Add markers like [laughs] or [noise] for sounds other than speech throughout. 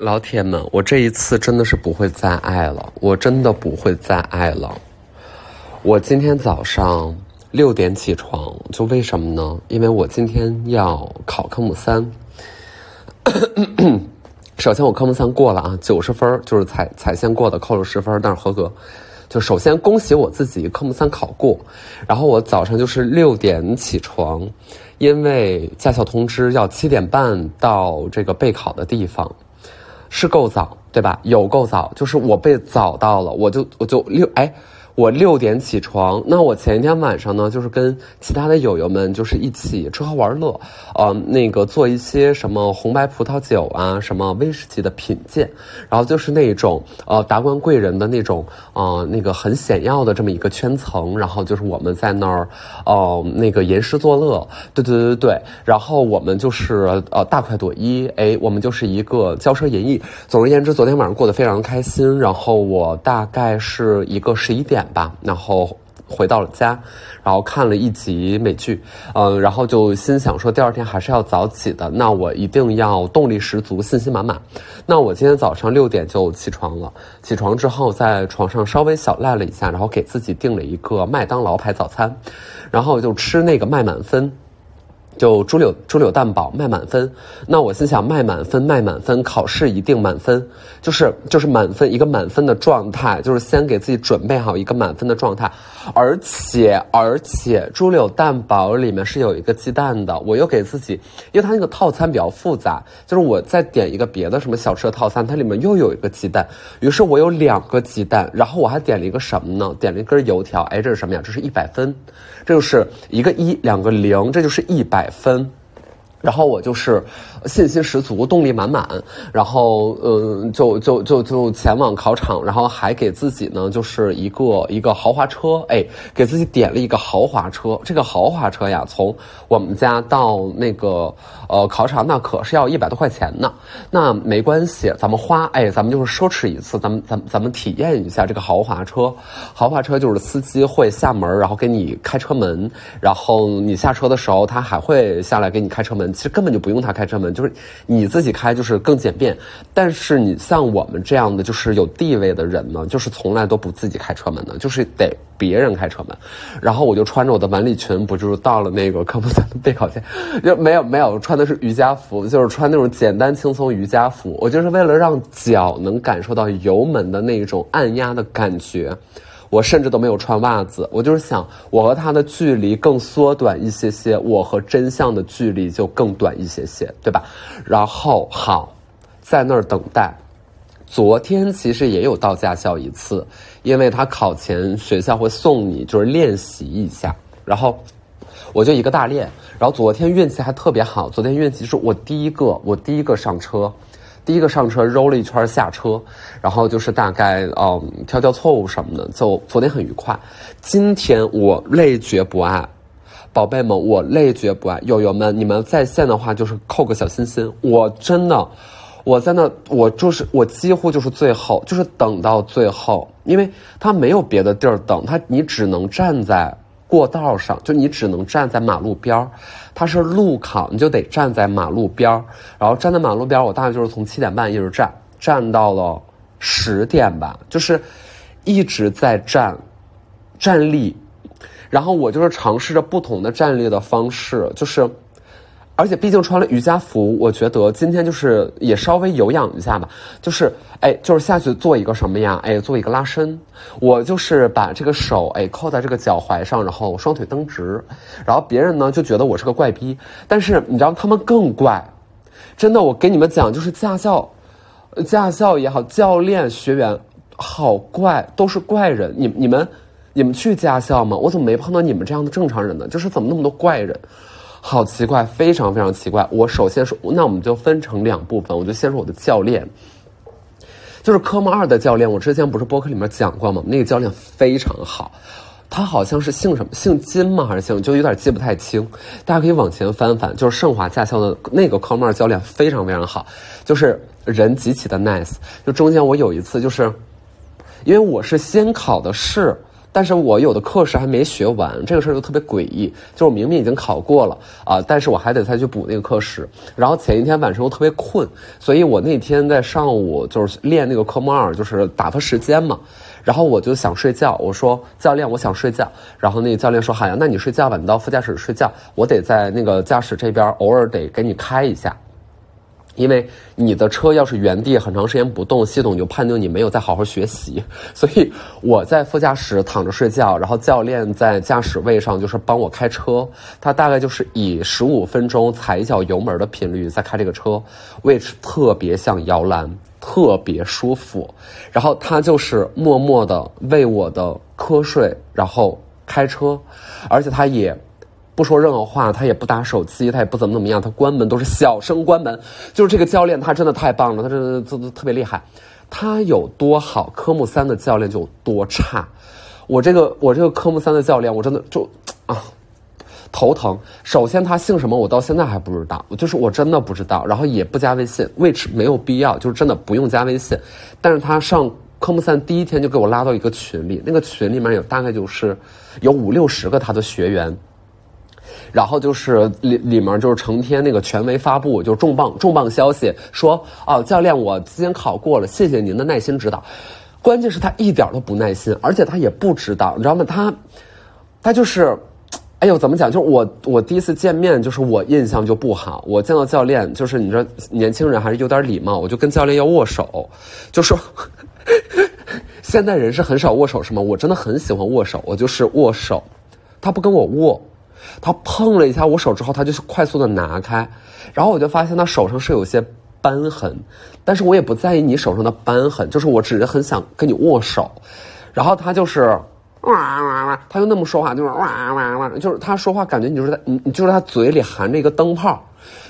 老铁们，我这一次真的是不会再爱了，我真的不会再爱了。我今天早上六点起床，就为什么呢？因为我今天要考科目三。[clears throat] 首先，我科目三过了啊，九十分就是踩踩线过的，扣了十分，但是合格。就首先恭喜我自己科目三考过。然后我早上就是六点起床，因为驾校通知要七点半到这个备考的地方。是够早，对吧？有够早，就是我被早到了，我就我就六哎。我六点起床，那我前一天晚上呢，就是跟其他的友友们就是一起吃喝玩乐，呃，那个做一些什么红白葡萄酒啊，什么威士忌的品鉴，然后就是那种呃达官贵人的那种呃那个很显要的这么一个圈层，然后就是我们在那儿哦那个吟诗作乐，对对对对对，然后我们就是呃大快朵颐，哎，我们就是一个骄奢淫逸。总而言之，昨天晚上过得非常开心，然后我大概是一个十一点。吧，然后回到了家，然后看了一集美剧，嗯，然后就心想说第二天还是要早起的，那我一定要动力十足，信心满满。那我今天早上六点就起床了，起床之后在床上稍微小赖了一下，然后给自己订了一个麦当劳牌早餐，然后就吃那个麦满分。就猪柳猪柳蛋堡卖满分，那我心想卖满分卖满分，考试一定满分，就是就是满分一个满分的状态，就是先给自己准备好一个满分的状态，而且而且猪柳蛋堡里面是有一个鸡蛋的，我又给自己，因为它那个套餐比较复杂，就是我再点一个别的什么小吃的套餐，它里面又有一个鸡蛋，于是我有两个鸡蛋，然后我还点了一个什么呢？点了一根油条，哎，这是什么呀？这是一百分，这就是一个一两个零，这就是一百。分，然后我就是信心十足，动力满满，然后嗯，就就就就前往考场，然后还给自己呢，就是一个一个豪华车，哎，给自己点了一个豪华车。这个豪华车呀，从我们家到那个呃考场，那可是要一百多块钱呢。那没关系，咱们花，哎，咱们就是奢侈一次，咱们咱咱们体验一下这个豪华车。豪华车就是司机会下门，然后给你开车门，然后你下车的时候，他还会下来给你开车门。其实根本就不用他开车门，就是你自己开，就是更简便。但是你像我们这样的，就是有地位的人呢，就是从来都不自己开车门的，就是得别人开车门。然后我就穿着我的晚礼裙，不就是到了那个科目三的备考线，就没有没有穿的是瑜伽服，就是穿那种简单轻松瑜伽服。我就是为了让脚能感受到油门的那种按压的感觉。我甚至都没有穿袜子，我就是想我和他的距离更缩短一些些，我和真相的距离就更短一些些，对吧？然后好，在那儿等待。昨天其实也有到驾校一次，因为他考前学校会送你，就是练习一下。然后我就一个大练，然后昨天运气还特别好，昨天运气是我第一个，我第一个上车。第一个上车揉了一圈下车，然后就是大概嗯挑挑错误什么的，就昨天很愉快。今天我累觉不爱，宝贝们，我累觉不爱。友友们，你们在线的话就是扣个小心心。我真的，我在那，我就是我几乎就是最后，就是等到最后，因为他没有别的地儿等，他你只能站在。过道上，就你只能站在马路边，它是路考，你就得站在马路边，然后站在马路边，我大概就是从七点半一直站，站到了十点吧，就是一直在站，站立，然后我就是尝试着不同的站立的方式，就是。而且毕竟穿了瑜伽服，我觉得今天就是也稍微有氧一下吧，就是哎，就是下去做一个什么呀？哎，做一个拉伸。我就是把这个手哎扣在这个脚踝上，然后双腿蹬直，然后别人呢就觉得我是个怪逼，但是你知道他们更怪，真的，我给你们讲，就是驾校，驾校也好，教练学员好怪，都是怪人。你你们你们去驾校吗？我怎么没碰到你们这样的正常人呢？就是怎么那么多怪人？好奇怪，非常非常奇怪。我首先说，那我们就分成两部分。我就先说我的教练，就是科目二的教练。我之前不是播客里面讲过吗？那个教练非常好，他好像是姓什么，姓金吗？还是姓？就有点记不太清。大家可以往前翻翻，就是盛华驾校的那个科目二教练非常非常好，就是人极其的 nice。就中间我有一次，就是因为我是先考的试。但是我有的课时还没学完，这个事儿就特别诡异。就是我明明已经考过了啊，但是我还得再去补那个课时。然后前一天晚上又特别困，所以我那天在上午就是练那个科目二，就是打发时间嘛。然后我就想睡觉，我说教练，我想睡觉。然后那个教练说：“好呀，那你睡觉吧，你到副驾驶睡觉，我得在那个驾驶这边偶尔得给你开一下。”因为你的车要是原地很长时间不动，系统就判定你没有在好好学习。所以我在副驾驶躺着睡觉，然后教练在驾驶位上就是帮我开车。他大概就是以十五分钟踩一脚油门的频率在开这个车，位置特别像摇篮，特别舒服。然后他就是默默的为我的瞌睡然后开车，而且他也。不说任何话，他也不打手机，他也不怎么怎么样，他关门都是小声关门。就是这个教练，他真的太棒了，他真的做的特别厉害。他有多好，科目三的教练就有多差。我这个我这个科目三的教练，我真的就啊头疼。首先他姓什么，我到现在还不知道，就是我真的不知道，然后也不加微信位置没有必要，就是真的不用加微信。但是他上科目三第一天就给我拉到一个群里，那个群里面有大概就是有五六十个他的学员。然后就是里里面就是成天那个权威发布，就重磅重磅消息说哦，教练我今天考过了，谢谢您的耐心指导。关键是他一点都不耐心，而且他也不知道，你知道吗？他他就是，哎呦，怎么讲？就是我我第一次见面，就是我印象就不好。我见到教练，就是你说年轻人还是有点礼貌，我就跟教练要握手，就说 [laughs] 现代人是很少握手是吗？我真的很喜欢握手，我就是握手，他不跟我握。他碰了一下我手之后，他就快速的拿开，然后我就发现他手上是有些斑痕，但是我也不在意你手上的斑痕，就是我只是很想跟你握手，然后他就是哇哇哇，他就那么说话，就是哇哇哇，就是他说话感觉你就是在你你就是他嘴里含着一个灯泡，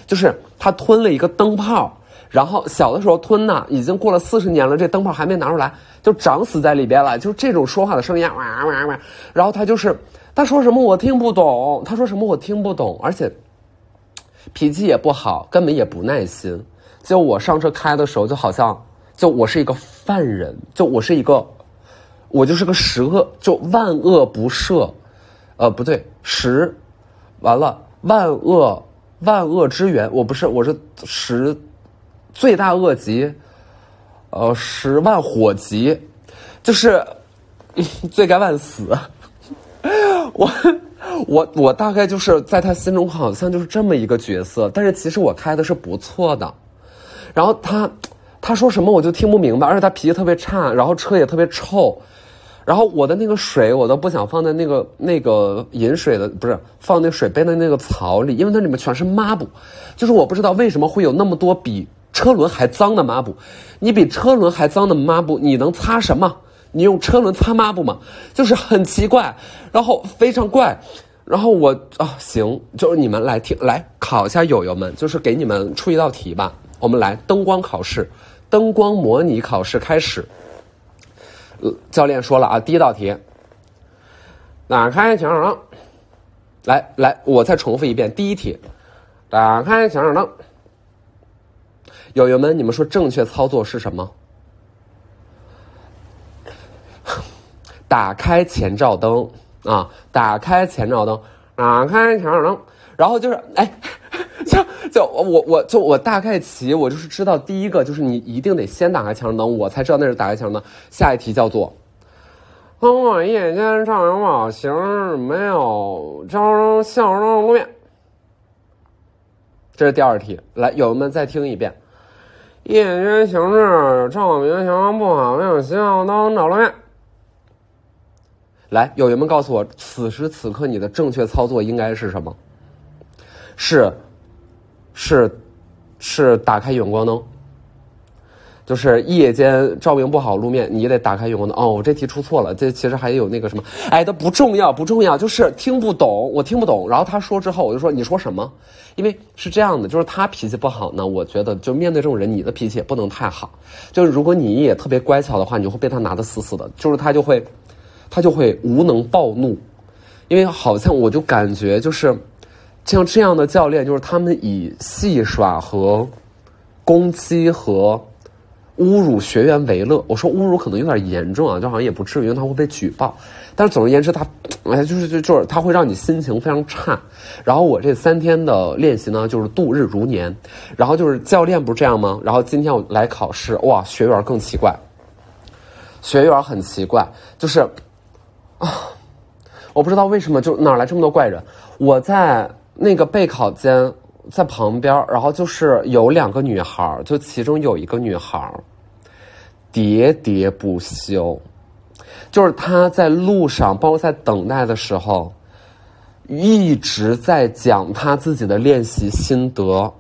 就是他吞了一个灯泡，然后小的时候吞呢，已经过了四十年了，这灯泡还没拿出来，就长死在里边了，就是这种说话的声音哇哇哇，然后他就是。他说什么我听不懂，他说什么我听不懂，而且脾气也不好，根本也不耐心。就我上车开的时候，就好像就我是一个犯人，就我是一个，我就是个十恶就万恶不赦，呃不对十，完了万恶万恶之源，我不是我是十罪大恶极，呃十万火急，就是罪该万死。我我我大概就是在他心中好像就是这么一个角色，但是其实我开的是不错的，然后他他说什么我就听不明白，而且他脾气特别差，然后车也特别臭，然后我的那个水我都不想放在那个那个饮水的不是放那水杯的那个槽里，因为那里面全是抹布，就是我不知道为什么会有那么多比车轮还脏的抹布，你比车轮还脏的抹布，你能擦什么？你用车轮擦抹布吗？就是很奇怪，然后非常怪，然后我啊行，就是你们来听来考一下友友们，就是给你们出一道题吧。我们来灯光考试，灯光模拟考试开始。教练说了啊，第一道题，打开前灯，来来，我再重复一遍，第一题，打开前灯。友友们，你们说正确操作是什么？打开前照灯啊！打开前照灯，打开前照灯，然后就是哎，[laughs] 就就我我就我大概齐，我就是知道第一个就是你一定得先打开前照灯，我才知道那是打开前照灯。下一题叫做：通过夜间照明不好，行没有照灯向灯路面。这是第二题，来友们再听一遍：夜间行驶照明情况不好，没有信号灯照路面。来，友友们告诉我，此时此刻你的正确操作应该是什么？是，是，是打开远光灯。就是夜间照明不好，路面你得打开远光灯。哦，我这题出错了，这其实还有那个什么，哎，都不重要，不重要，就是听不懂，我听不懂。然后他说之后，我就说你说什么？因为是这样的，就是他脾气不好呢，我觉得就面对这种人，你的脾气也不能太好。就是如果你也特别乖巧的话，你就会被他拿的死死的，就是他就会。他就会无能暴怒，因为好像我就感觉就是像这样的教练，就是他们以戏耍和攻击和侮辱学员为乐。我说侮辱可能有点严重啊，就好像也不至于，因为他会被举报。但是总而言之，他 [tsk] 哎，就是就就是他会让你心情非常差。然后我这三天的练习呢，就是度日如年。然后就是教练不是这样吗？然后今天我来考试，哇，学员更奇怪，学员很奇怪，就是啊，我不知道为什么就哪来这么多怪人。我在那个备考间。在旁边，然后就是有两个女孩，就其中有一个女孩喋喋不休，就是她在路上，包括在等待的时候，一直在讲她自己的练习心得。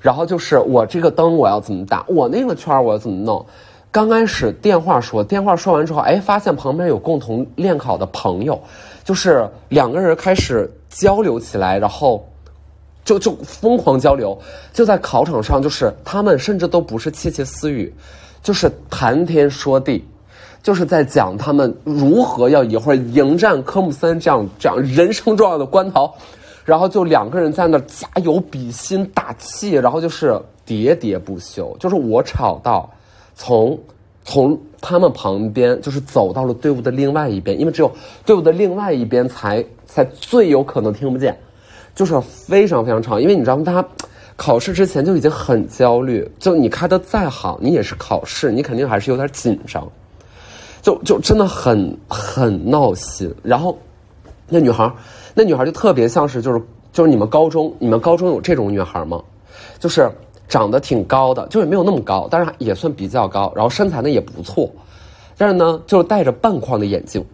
然后就是我这个灯我要怎么打，我那个圈我要怎么弄。刚开始电话说，电话说完之后，哎，发现旁边有共同练考的朋友，就是两个人开始交流起来，然后。就就疯狂交流，就在考场上，就是他们甚至都不是窃窃私语，就是谈天说地，就是在讲他们如何要一会儿迎战科目三这样这样人生重要的关头，然后就两个人在那加油比心打气，然后就是喋喋不休，就是我吵到从从他们旁边就是走到了队伍的另外一边，因为只有队伍的另外一边才才最有可能听不见。就是非常非常长，因为你知道吗？他考试之前就已经很焦虑，就你开的再好，你也是考试，你肯定还是有点紧张，就就真的很很闹心。然后那女孩，那女孩就特别像是就是就是你们高中，你们高中有这种女孩吗？就是长得挺高的，就也没有那么高，但是也算比较高，然后身材呢也不错，但是呢就是戴着半框的眼镜，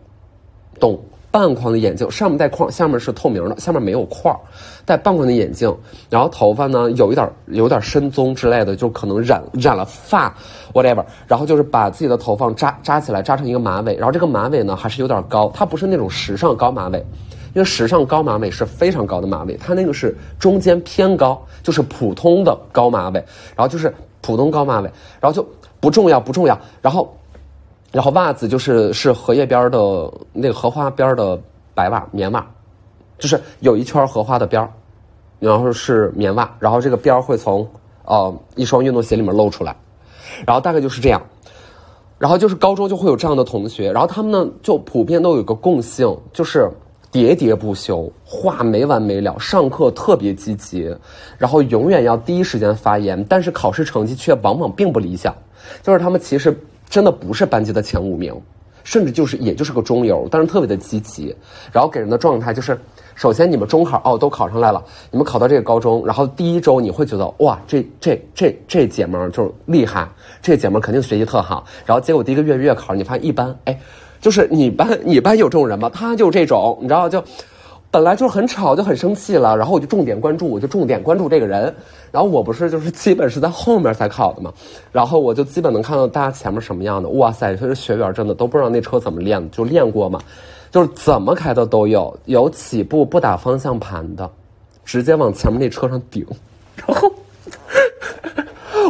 懂。半框的眼镜，上面带框，下面是透明的，下面没有框，戴半框的眼镜，然后头发呢有一点有点深棕之类的，就可能染染了发，whatever，然后就是把自己的头发扎扎起来，扎成一个马尾，然后这个马尾呢还是有点高，它不是那种时尚高马尾，因为时尚高马尾是非常高的马尾，它那个是中间偏高，就是普通的高马尾，然后就是普通高马尾，然后就不重要不重要，然后。然后袜子就是是荷叶边的那个荷花边的白袜棉袜，就是有一圈荷花的边，然后是棉袜，然后这个边会从呃一双运动鞋里面露出来，然后大概就是这样，然后就是高中就会有这样的同学，然后他们呢就普遍都有个共性，就是喋喋不休，话没完没了，上课特别积极，然后永远要第一时间发言，但是考试成绩却往往并不理想，就是他们其实。真的不是班级的前五名，甚至就是也就是个中游，但是特别的积极，然后给人的状态就是，首先你们中考哦都考上来了，你们考到这个高中，然后第一周你会觉得哇这这这这姐们儿就是厉害，这姐们儿肯定学习特好，然后结果第一个月月考你发现一般，哎，就是你班你班有这种人吗？他就这种，你知道就。本来就很吵，就很生气了，然后我就重点关注，我就重点关注这个人。然后我不是就是基本是在后面才考的嘛，然后我就基本能看到大家前面什么样的。哇塞，这学员真的都不知道那车怎么练，就练过嘛，就是怎么开的都有，有起步不打方向盘的，直接往前面那车上顶。然后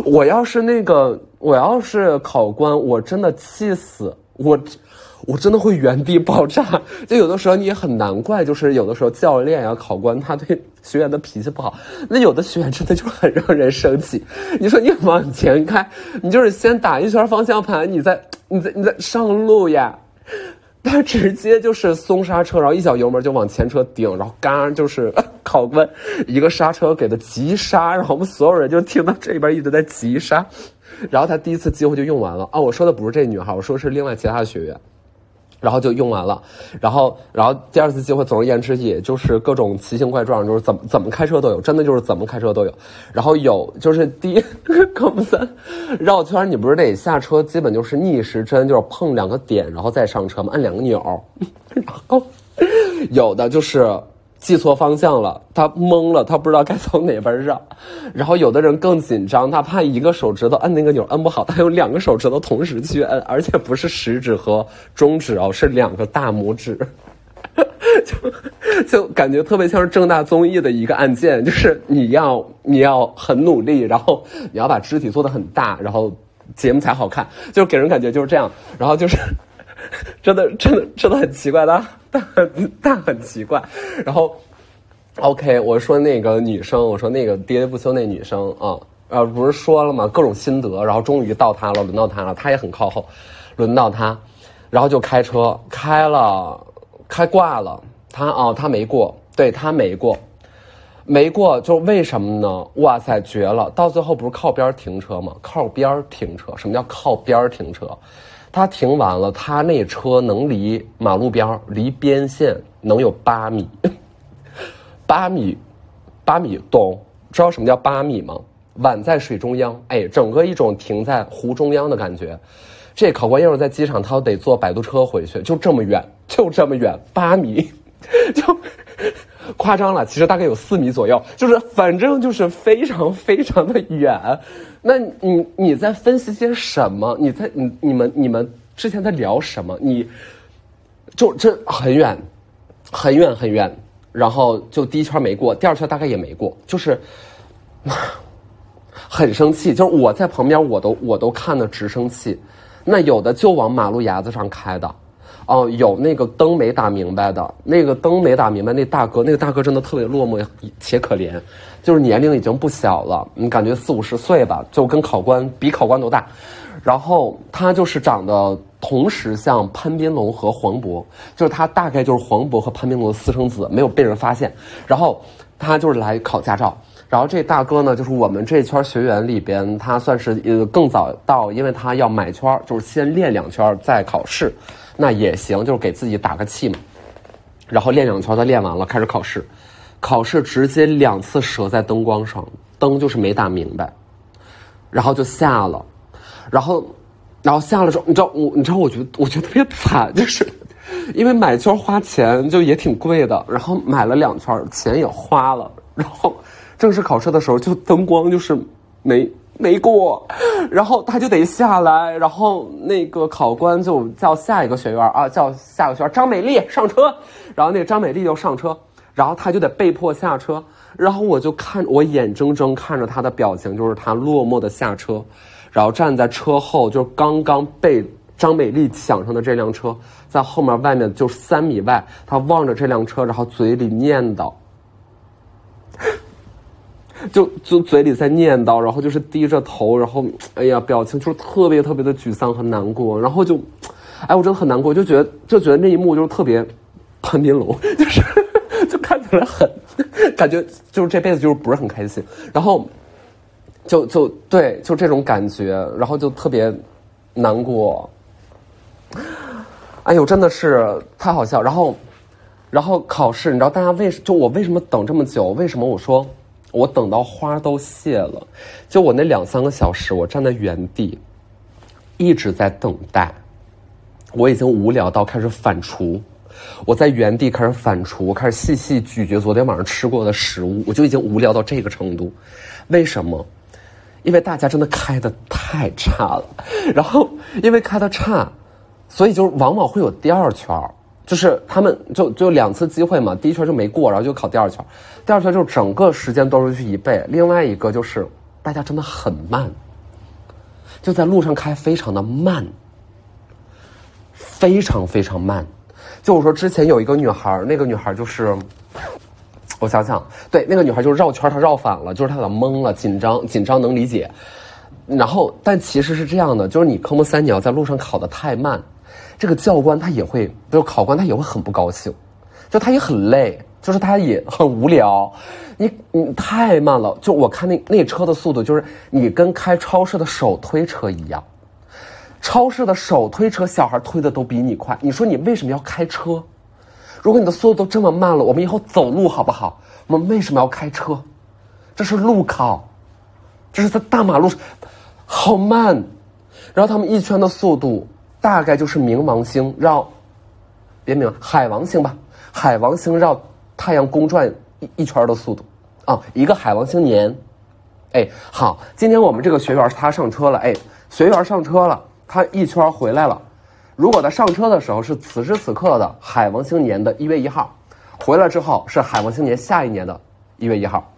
我要是那个，我要是考官，我真的气死我。我真的会原地爆炸，[laughs] 就有的时候你也很难怪，就是有的时候教练呀、考官他对学员的脾气不好，那有的学员真的就很让人生气。你说你往前开，你就是先打一圈方向盘，你再、你再、你再上路呀，他直接就是松刹车，然后一脚油门就往前车顶，然后嘎就是 [laughs] 考官一个刹车给的急刹，然后我们所有人就听到这边一直在急刹，然后他第一次机会就用完了啊！我说的不是这女孩，我说是另外其他的学员。然后就用完了，然后，然后第二次机会，总而言之，也就是各种奇形怪状，就是怎么怎么开车都有，真的就是怎么开车都有。然后有就是第一科目三绕圈，你不是得下车，基本就是逆时针，就是碰两个点，然后再上车嘛，按两个钮。然后有的就是。记错方向了，他懵了，他不知道该从哪边绕。[laughs] 然后有的人更紧张，他怕一个手指头摁那个钮摁不好，他有两个手指头同时去摁，而且不是食指和中指哦，是两个大拇指，[laughs] 就就感觉特别像是正大综艺的一个按键，就是你要你要很努力，然后你要把肢体做的很大，然后节目才好看，就给人感觉就是这样。然后就是。[laughs] 真的，真的，真的很奇怪，的，但很但很奇怪。然后，OK，我说那个女生，我说那个喋喋不休那女生啊，呃，不是说了吗？各种心得，然后终于到他了，轮到他了，他也很靠后，轮到他，然后就开车开了，开挂了，他哦，他没过，对他没过，没过，就为什么呢？哇塞，绝了！到最后不是靠边停车吗？靠边停车，什么叫靠边停车？他停完了，他那车能离马路边离边线能有八米，[laughs] 八米，八米，懂？知道什么叫八米吗？碗在水中央，哎，整个一种停在湖中央的感觉。这考官要是在机场，他得坐摆渡车回去，就这么远，就这么远，八米，[laughs] 就夸张了。其实大概有四米左右，就是反正就是非常非常的远。那你你在分析些什么？你在你你们你们之前在聊什么？你就这很远，很远很远，然后就第一圈没过，第二圈大概也没过，就是。很生气，就是我在旁边，我都我都看的直生气。那有的就往马路牙子上开的，哦，有那个灯没打明白的，那个灯没打明白，那大哥，那个大哥真的特别落寞且可怜，就是年龄已经不小了，你感觉四五十岁吧，就跟考官比考官都大。然后他就是长得同时像潘斌龙和黄渤，就是他大概就是黄渤和潘斌龙的私生子，没有被人发现。然后他就是来考驾照。然后这大哥呢，就是我们这圈学员里边，他算是呃更早到，因为他要买圈，就是先练两圈再考试，那也行，就是给自己打个气嘛。然后练两圈，他练完了开始考试，考试直接两次折在灯光上，灯就是没打明白，然后就下了，然后然后下了之后，你知道我你知道我觉得我觉得特别惨，就是 [laughs] 因为买圈花钱就也挺贵的，然后买了两圈钱也花了，然后。正式考试的时候，就灯光就是没没过，然后他就得下来，然后那个考官就叫下一个学员啊，叫下个学员张美丽上车，然后那个张美丽就上车，然后他就得被迫下车，然后我就看我眼睁睁看着他的表情，就是他落寞的下车，然后站在车后，就刚刚被张美丽抢上的这辆车，在后面外面就三米外，他望着这辆车，然后嘴里念叨。就就嘴里在念叨，然后就是低着头，然后哎呀，表情就是特别特别的沮丧和难过，然后就，哎，我真的很难过，就觉得就觉得那一幕就是特别潘斌龙，[laughs] 就是就看起来很感觉就是这辈子就是不是很开心，然后就就对，就这种感觉，然后就特别难过，哎呦，真的是太好笑，然后然后考试，你知道大家为就我为什么等这么久？为什么我说？我等到花都谢了，就我那两三个小时，我站在原地，一直在等待。我已经无聊到开始反刍，我在原地开始反刍，我开始细细咀嚼昨天晚上吃过的食物，我就已经无聊到这个程度。为什么？因为大家真的开的太差了，然后因为开的差，所以就往往会有第二圈儿。就是他们就就两次机会嘛，第一圈就没过，然后就考第二圈，第二圈就整个时间都是去一倍。另外一个就是大家真的很慢，就在路上开非常的慢，非常非常慢。就我说之前有一个女孩，那个女孩就是，我想想，对，那个女孩就是绕圈她绕反了，就是她有点懵了，紧张紧张能理解。然后但其实是这样的，就是你科目三你要在路上考的太慢。这个教官他也会，就考官他也会很不高兴，就他也很累，就是他也很无聊。你你太慢了，就我看那那车的速度，就是你跟开超市的手推车一样。超市的手推车，小孩推的都比你快。你说你为什么要开车？如果你的速度都这么慢了，我们以后走路好不好？我们为什么要开车？这是路考，这是在大马路上，好慢。然后他们一圈的速度。大概就是冥王星绕，别冥海王星吧，海王星绕太阳公转一一圈的速度，啊，一个海王星年，哎，好，今天我们这个学员他上车了，哎，学员上车了，他一圈回来了，如果他上车的时候是此时此刻的海王星年的一月一号，回来之后是海王星年下一年的一月一号，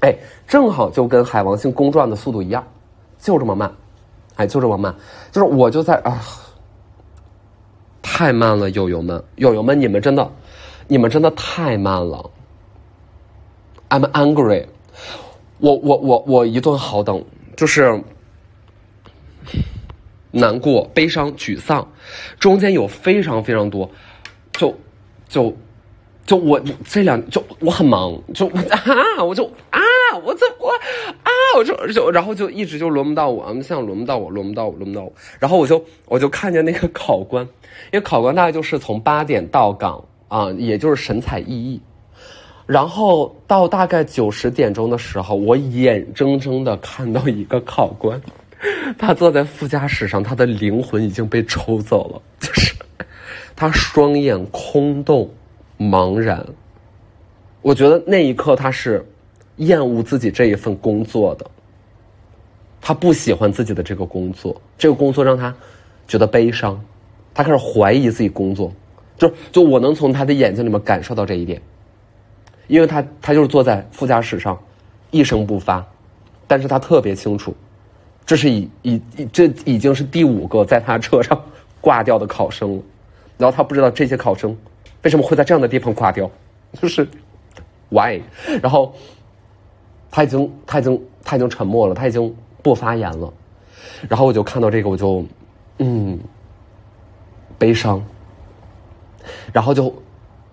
哎，正好就跟海王星公转的速度一样，就这么慢。哎，就这么慢，就是我就在啊，太慢了，友友们，友友们，你们真的，你们真的太慢了。I'm angry，我我我我一顿好等，就是难过、悲伤、沮丧，中间有非常非常多，就就就我这两就我很忙，就 [laughs] 啊我就啊我怎我啊我就就然后就一直就轮不到我，现在轮不到我，轮不到我，轮不到我，然后我就我就看见那个考官，因为考官大概就是从八点到岗啊，也就是神采奕奕。然后到大概九十点钟的时候，我眼睁睁的看到一个考官，他坐在副驾驶上，他的灵魂已经被抽走了，就是他双眼空洞、茫然。我觉得那一刻他是厌恶自己这一份工作的，他不喜欢自己的这个工作，这个工作让他觉得悲伤，他开始怀疑自己工作，就就我能从他的眼睛里面感受到这一点。因为他他就是坐在副驾驶上，一声不发，但是他特别清楚，这是已已这已经是第五个在他车上挂掉的考生了，然后他不知道这些考生为什么会在这样的地方挂掉，就是 why，然后他已经他已经他已经沉默了，他已经不发言了，然后我就看到这个我就嗯悲伤，然后就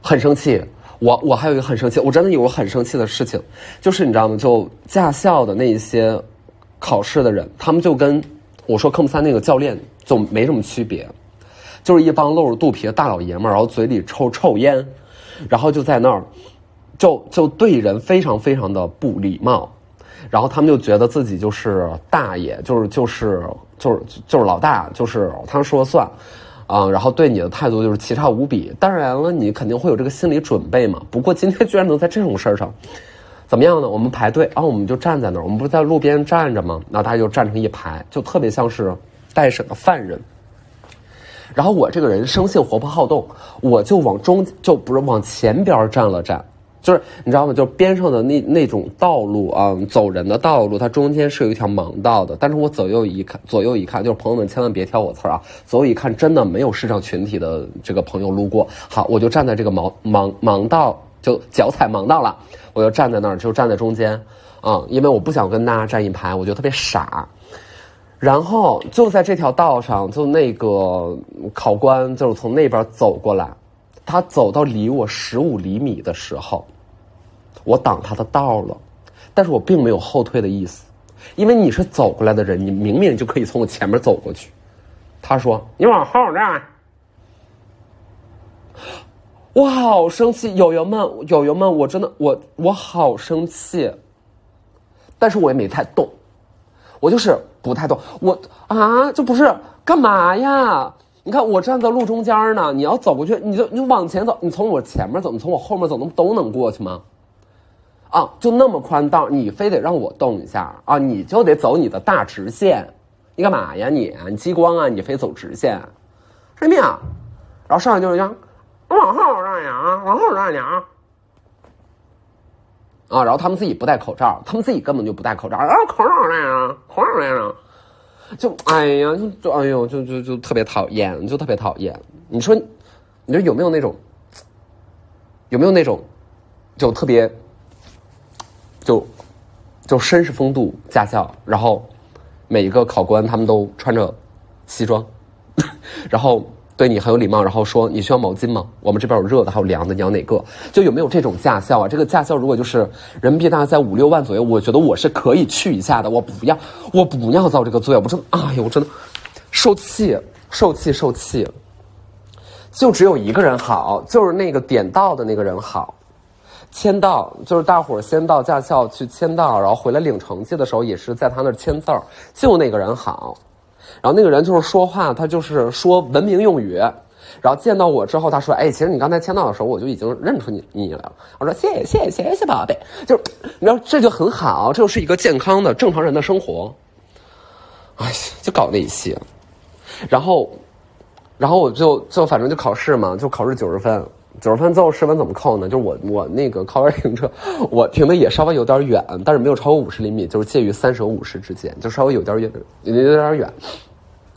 很生气。我我还有一个很生气，我真的有个很生气的事情，就是你知道吗？就驾校的那一些考试的人，他们就跟我说科目三那个教练就没什么区别，就是一帮露着肚皮的大老爷们儿，然后嘴里抽臭烟，然后就在那儿，就就对人非常非常的不礼貌，然后他们就觉得自己就是大爷，就是就是就是就是老大，就是他说了算。啊，然后对你的态度就是奇差无比。当然了，你肯定会有这个心理准备嘛。不过今天居然能在这种事儿上，怎么样呢？我们排队，然后我们就站在那儿，我们不是在路边站着吗？那大家就站成一排，就特别像是待审的犯人。然后我这个人生性活泼好动，我就往中就不是往前边站了站。就是你知道吗？就是边上的那那种道路啊，走人的道路，它中间是有一条盲道的。但是我左右一看，左右一看，就是朋友们千万别挑我刺儿啊！左右一看，真的没有视障群体的这个朋友路过。好，我就站在这个盲盲盲道，就脚踩盲道了。我就站在那儿，就站在中间啊，因为我不想跟大家站一排，我就特别傻。然后就在这条道上，就那个考官就是从那边走过来，他走到离我十五厘米的时候。我挡他的道了，但是我并没有后退的意思，因为你是走过来的人，你明明就可以从我前面走过去。他说：“你往后站。”我好生气，友友们，友友们，我真的，我我好生气，但是我也没太动，我就是不太动，我啊，这不是干嘛呀？你看我站在路中间呢，你要走过去，你就你往前走，你从我前面走，你从我后面走，能都能过去吗？啊，就那么宽道，你非得让我动一下啊？你就得走你的大直线，你干嘛呀你？你激光啊？你非走直线，神经病！然后上来就是讲，往后站呀，往后站呀。啊，然后他们自己不戴口罩，他们自己根本就不戴口罩，啊，口罩戴呀，口罩戴呀，就哎呀，就就哎呦，就就就特别讨厌，就特别讨厌。你说，你说有没有那种，有没有那种，就特别。就，就绅士风度驾校，然后每一个考官他们都穿着西装，[laughs] 然后对你很有礼貌，然后说你需要毛巾吗？我们这边有热的，还有凉的，你要哪个？就有没有这种驾校啊？这个驾校如果就是人民币大概在五六万左右，我觉得我是可以去一下的。我不要，我不要遭这个罪，我真的，哎呀，我真的受气，受气，受气。就只有一个人好，就是那个点到的那个人好。签到就是大伙儿先到驾校去签到，然后回来领成绩的时候也是在他那儿签字儿，就那个人好，然后那个人就是说话，他就是说文明用语，然后见到我之后他说：“哎，其实你刚才签到的时候我就已经认出你你来了。”我说：“谢谢谢谢宝贝。”就你知道这就很好，这就是一个健康的正常人的生活。哎，就搞那些，然后，然后我就就反正就考试嘛，就考试九十分。九十分最后试分怎么扣呢？就是我我那个靠边停车，我停的也稍微有点远，但是没有超过五十厘米，就是介于三十和五十之间，就稍微有点远，有点远。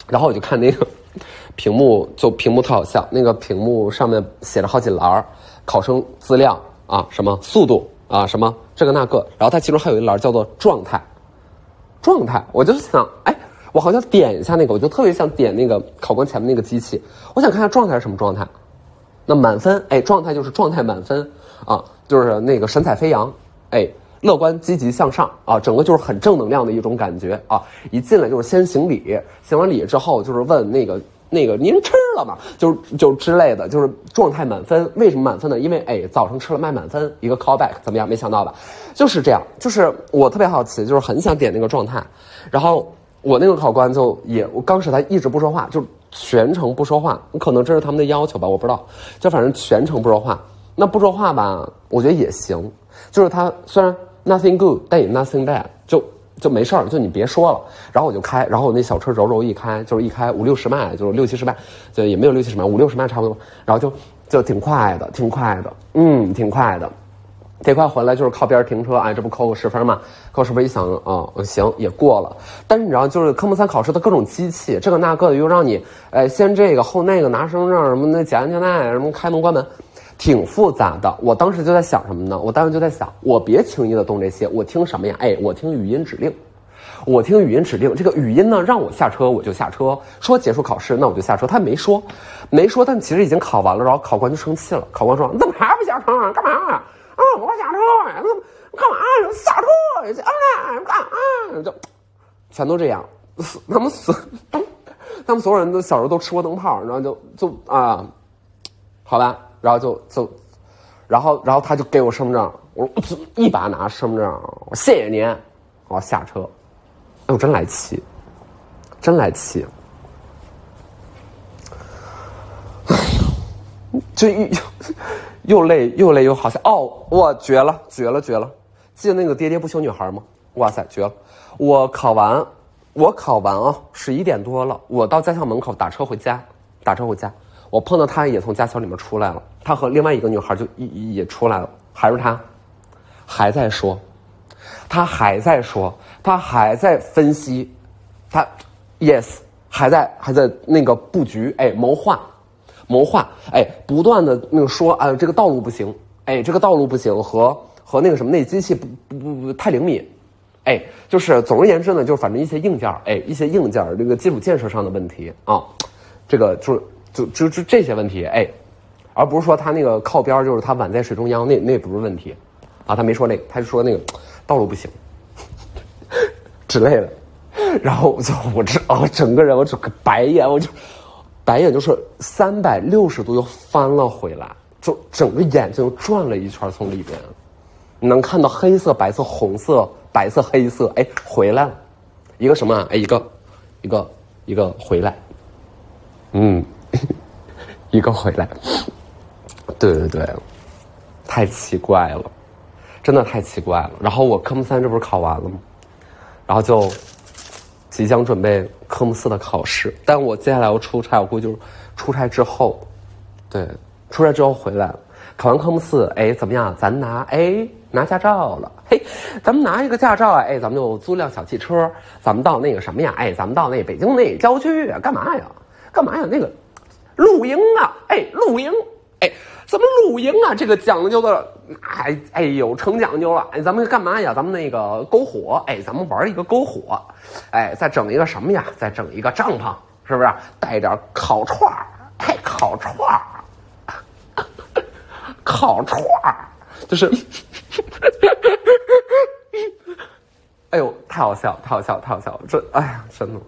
然后我就看那个屏幕，就屏幕特好笑，那个屏幕上面写着好几栏考生资料啊，什么速度啊，什么这个那个，然后它其中还有一栏叫做状态，状态，我就想，哎，我好像点一下那个，我就特别想点那个考官前面那个机器，我想看下状态是什么状态。那满分，哎，状态就是状态满分啊，就是那个神采飞扬，哎，乐观积极向上啊，整个就是很正能量的一种感觉啊。一进来就是先行礼，行完礼之后就是问那个那个您吃了吗？就是就之类的，就是状态满分。为什么满分呢？因为哎，早上吃了卖满分，一个 callback 怎么样？没想到吧？就是这样，就是我特别好奇，就是很想点那个状态，然后我那个考官就也，我刚使他一直不说话，就。全程不说话，可能这是他们的要求吧，我不知道。就反正全程不说话，那不说话吧，我觉得也行。就是他虽然 nothing good，但也 nothing bad，就就没事儿，就你别说了。然后我就开，然后我那小车柔柔一开，就是一开五六十迈，就是六七十迈，就也没有六七十迈，五六十迈差不多。然后就就挺快的，挺快的，嗯，挺快的。这块回来就是靠边停车，哎，这不扣个十分嘛？扣十分一想，哦，行，也过了。但是你知道，就是科目三考试的各种机器，这个那个的，又让你，哎，先这个后那个，拿身份证什么的，检安全带什么，开门关门，挺复杂的。我当时就在想什么呢？我当时就在想，我别轻易的动这些，我听什么呀？哎，我听语音指令，我听语音指令。这个语音呢，让我下车我就下车，说结束考试那我就下车。他没说，没说，但其实已经考完了。然后考官就生气了，考官说：“你怎么还不下车啊？干嘛？”啊！我下车！干嘛？下车呀！啊！干嘛？就全都这样。他们所他们所有人都小时候都吃过灯泡，然后就就啊，好吧，然后就就，然后然后他就给我身份证，我一把拿身份证，我谢谢您，我下车。哎呦，真来气，真来气。哎呀，这一。又累又累又好笑哦！我，绝了绝了绝了！记得那个喋喋不休女孩吗？哇塞，绝了！我考完，我考完啊，十一点多了，我到驾校门口打车回家，打车回家，我碰到她也从驾校里面出来了，她和另外一个女孩就也也出来了，还是她，还在说，她还在说，她还在分析，她，yes，还在还在那个布局，哎，谋划。谋划，哎，不断的那个说，啊，这个道路不行，哎，这个道路不行，和和那个什么，那机器不不不不太灵敏，哎，就是总而言之呢，就是反正一些硬件，哎，一些硬件这个基础建设上的问题啊，这个就是就就就这些问题，哎，而不是说他那个靠边就是他碗在水中央，那那不是问题，啊，他没说那个，他就说那个道路不行 [laughs] 之类的，然后我就我这啊，整个人我就个白眼，我就。白眼就是三百六十度又翻了回来，就整个眼睛转了一圈，从里边，能看到黑色、白色、红色、白色、黑色，哎，回来了，一个什么？哎，一个，一个，一个回来，嗯，[laughs] 一个回来，对对对，太奇怪了，真的太奇怪了。然后我科目三这不是考完了吗？然后就。即将准备科目四的考试，但我接下来要出差，我估计就是出差之后，对，出差之后回来，考完科目四，哎，怎么样？咱拿哎拿驾照了，嘿，咱们拿一个驾照啊，哎，咱们就租辆小汽车，咱们到那个什么呀？哎，咱们到那北京那郊区干嘛呀？干嘛呀？那个露营啊，哎，露营，哎。咱们露营啊？这个讲究的，哎哎呦，成讲究了！哎，咱们干嘛呀？咱们那个篝火，哎，咱们玩一个篝火，哎，再整一个什么呀？再整一个帐篷，是不是？带点烤串儿，哎，烤串儿，[laughs] 烤串儿，就是，[laughs] 哎呦，太好笑，太好笑，太好笑！这，哎呀，真的。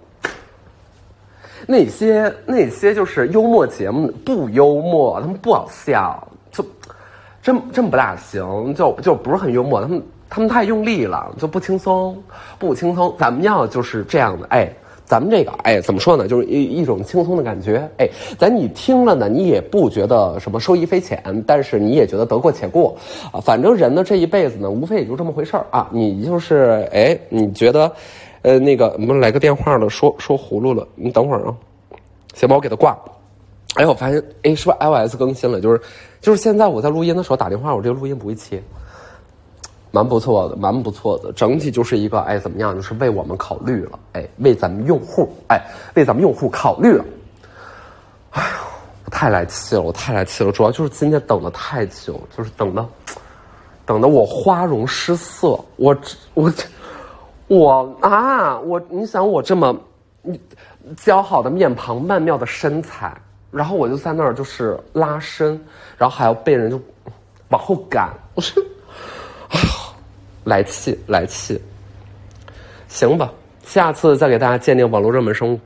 那些那些就是幽默节目不幽默，他们不好笑，就真真不大行，就就不是很幽默，他们他们太用力了，就不轻松，不轻松。咱们要就是这样的，哎，咱们这个哎怎么说呢？就是一一种轻松的感觉，哎，咱你听了呢，你也不觉得什么受益匪浅，但是你也觉得得过且过啊。反正人的这一辈子呢，无非也就这么回事儿啊。你就是哎，你觉得。呃，那个，我们来个电话了，说说葫芦了，你等会儿啊，先把我给他挂。哎，我发现，哎，是不是 iOS 更新了？就是，就是现在我在录音的时候打电话，我这个录音不会切，蛮不错的，蛮不错的。整体就是一个，哎，怎么样？就是为我们考虑了，哎，为咱们用户，哎，为咱们用户考虑了。哎呦，我太来气了，我太来气了。主要就是今天等的太久，就是等的。等的我花容失色，我我我啊，我你想我这么姣好的面庞、曼妙的身材，然后我就在那儿就是拉伸，然后还要被人就往后赶，我说来气来气，行吧，下次再给大家鉴定网络热门生物。